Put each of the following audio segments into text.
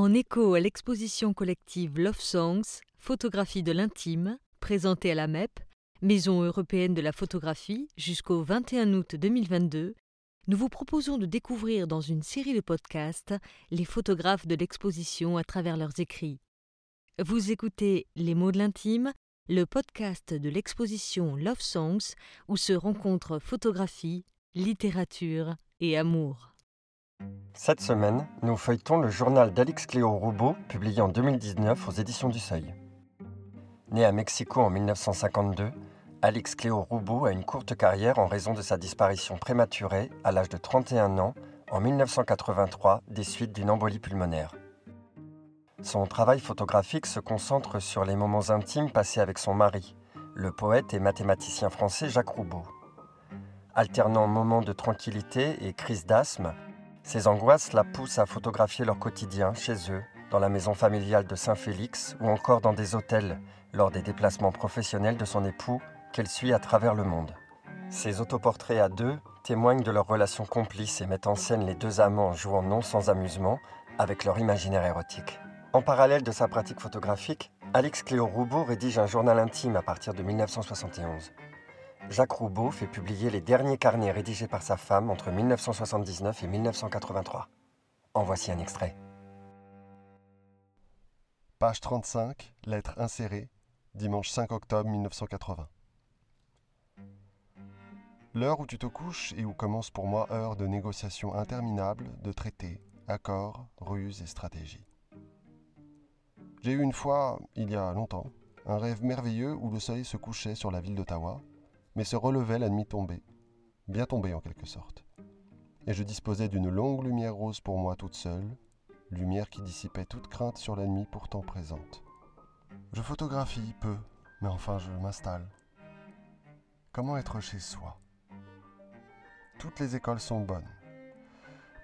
En écho à l'exposition collective Love Songs, photographie de l'intime, présentée à la MEP, Maison européenne de la photographie, jusqu'au 21 août 2022, nous vous proposons de découvrir dans une série de podcasts les photographes de l'exposition à travers leurs écrits. Vous écoutez Les mots de l'intime, le podcast de l'exposition Love Songs où se rencontrent photographie, littérature et amour. Cette semaine, nous feuilletons le journal d'Alix Cléo Roubaud, publié en 2019 aux éditions du Seuil. Né à Mexico en 1952, Alix Cléo Roubaud a une courte carrière en raison de sa disparition prématurée à l'âge de 31 ans en 1983 des suites d'une embolie pulmonaire. Son travail photographique se concentre sur les moments intimes passés avec son mari, le poète et mathématicien français Jacques Roubaud. Alternant moments de tranquillité et crises d'asthme, ces angoisses la poussent à photographier leur quotidien chez eux, dans la maison familiale de Saint-Félix ou encore dans des hôtels lors des déplacements professionnels de son époux qu'elle suit à travers le monde. Ces autoportraits à deux témoignent de leur relation complice et mettent en scène les deux amants jouant non sans amusement avec leur imaginaire érotique. En parallèle de sa pratique photographique, Alix Cléo Roubaud rédige un journal intime à partir de 1971. Jacques Roubaud fait publier les derniers carnets rédigés par sa femme entre 1979 et 1983. En voici un extrait. Page 35, lettre insérée, dimanche 5 octobre 1980. L'heure où tu te couches et où commence pour moi heure de négociations interminables, de traités, accords, ruses et stratégies. J'ai eu une fois, il y a longtemps, un rêve merveilleux où le soleil se couchait sur la ville d'Ottawa mais se relevait la nuit tombée, bien tombée en quelque sorte. Et je disposais d'une longue lumière rose pour moi toute seule, lumière qui dissipait toute crainte sur la nuit pourtant présente. Je photographie peu, mais enfin je m'installe. Comment être chez soi? Toutes les écoles sont bonnes.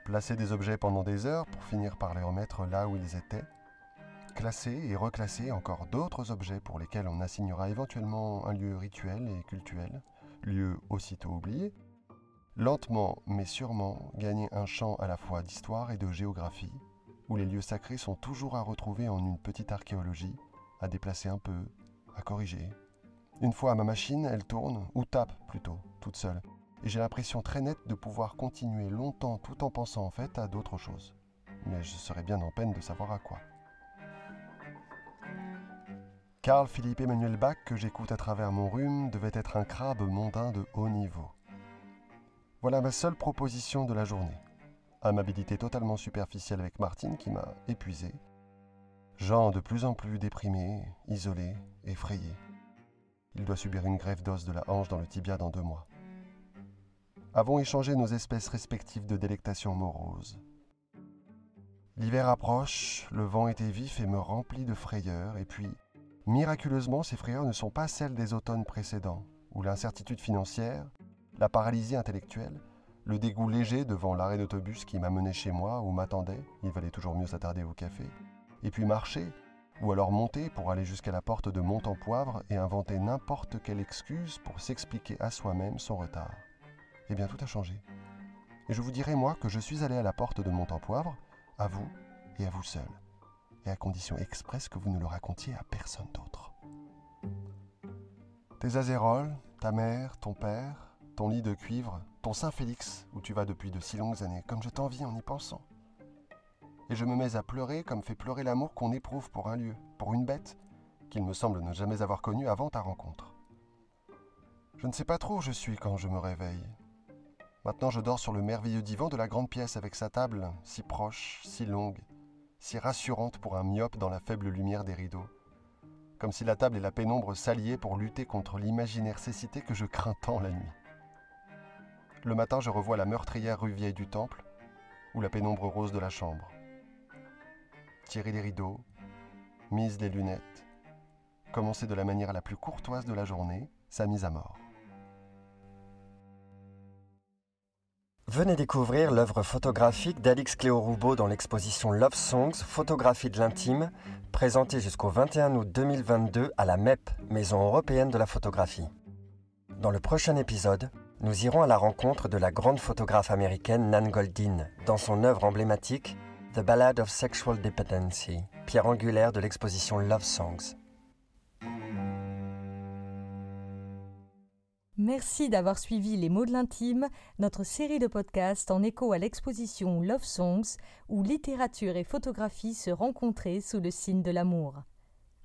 Placer des objets pendant des heures pour finir par les remettre là où ils étaient, classer et reclasser encore d'autres objets pour lesquels on assignera éventuellement un lieu rituel et cultuel, lieu aussitôt oublié, lentement mais sûrement gagner un champ à la fois d'histoire et de géographie, où les lieux sacrés sont toujours à retrouver en une petite archéologie, à déplacer un peu, à corriger. Une fois à ma machine, elle tourne, ou tape plutôt, toute seule, et j'ai l'impression très nette de pouvoir continuer longtemps tout en pensant en fait à d'autres choses. Mais je serais bien en peine de savoir à quoi. Carl Philippe Emmanuel Bach, que j'écoute à travers mon rhume, devait être un crabe mondain de haut niveau. Voilà ma seule proposition de la journée. Amabilité totalement superficielle avec Martine qui m'a épuisé. Jean de plus en plus déprimé, isolé, effrayé. Il doit subir une grève d'os de la hanche dans le tibia dans deux mois. Avons échangé nos espèces respectives de délectation morose. L'hiver approche, le vent était vif et me remplit de frayeur, et puis Miraculeusement, ces frayeurs ne sont pas celles des automnes précédents, où l'incertitude financière, la paralysie intellectuelle, le dégoût léger devant l'arrêt d'autobus qui m'amenait chez moi ou m'attendait, il valait toujours mieux s'attarder au café, et puis marcher, ou alors monter pour aller jusqu'à la porte de Montempoivre et inventer n'importe quelle excuse pour s'expliquer à soi-même son retard. Eh bien, tout a changé. Et je vous dirai, moi, que je suis allé à la porte de Montempoivre, à vous et à vous seul à condition expresse que vous ne le racontiez à personne d'autre. Tes azéroles, ta mère, ton père, ton lit de cuivre, ton Saint-Félix, où tu vas depuis de si longues années, comme je t'envie en y pensant. Et je me mets à pleurer comme fait pleurer l'amour qu'on éprouve pour un lieu, pour une bête, qu'il me semble ne jamais avoir connue avant ta rencontre. Je ne sais pas trop où je suis quand je me réveille. Maintenant je dors sur le merveilleux divan de la grande pièce avec sa table, si proche, si longue, si rassurante pour un myope dans la faible lumière des rideaux, comme si la table et la pénombre s'alliaient pour lutter contre l'imaginaire cécité que je crains tant la nuit. Le matin, je revois la meurtrière rue Vieille du Temple ou la pénombre rose de la chambre. Tirer les rideaux, mise les lunettes, commencer de la manière la plus courtoise de la journée, sa mise à mort. Venez découvrir l'œuvre photographique d'Alix Cléo Roubaud dans l'exposition Love Songs, photographie de l'intime, présentée jusqu'au 21 août 2022 à la MEP, Maison européenne de la photographie. Dans le prochain épisode, nous irons à la rencontre de la grande photographe américaine Nan Goldin dans son œuvre emblématique The Ballad of Sexual Dependency, pierre angulaire de l'exposition Love Songs. Merci d'avoir suivi Les mots de l'intime, notre série de podcasts en écho à l'exposition Love Songs, où littérature et photographie se rencontraient sous le signe de l'amour.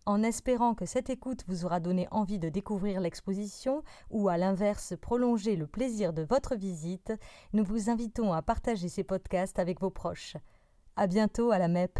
En espérant que cette écoute vous aura donné envie de découvrir l'exposition ou à l'inverse prolonger le plaisir de votre visite, nous vous invitons à partager ces podcasts avec vos proches. À bientôt à la MEP.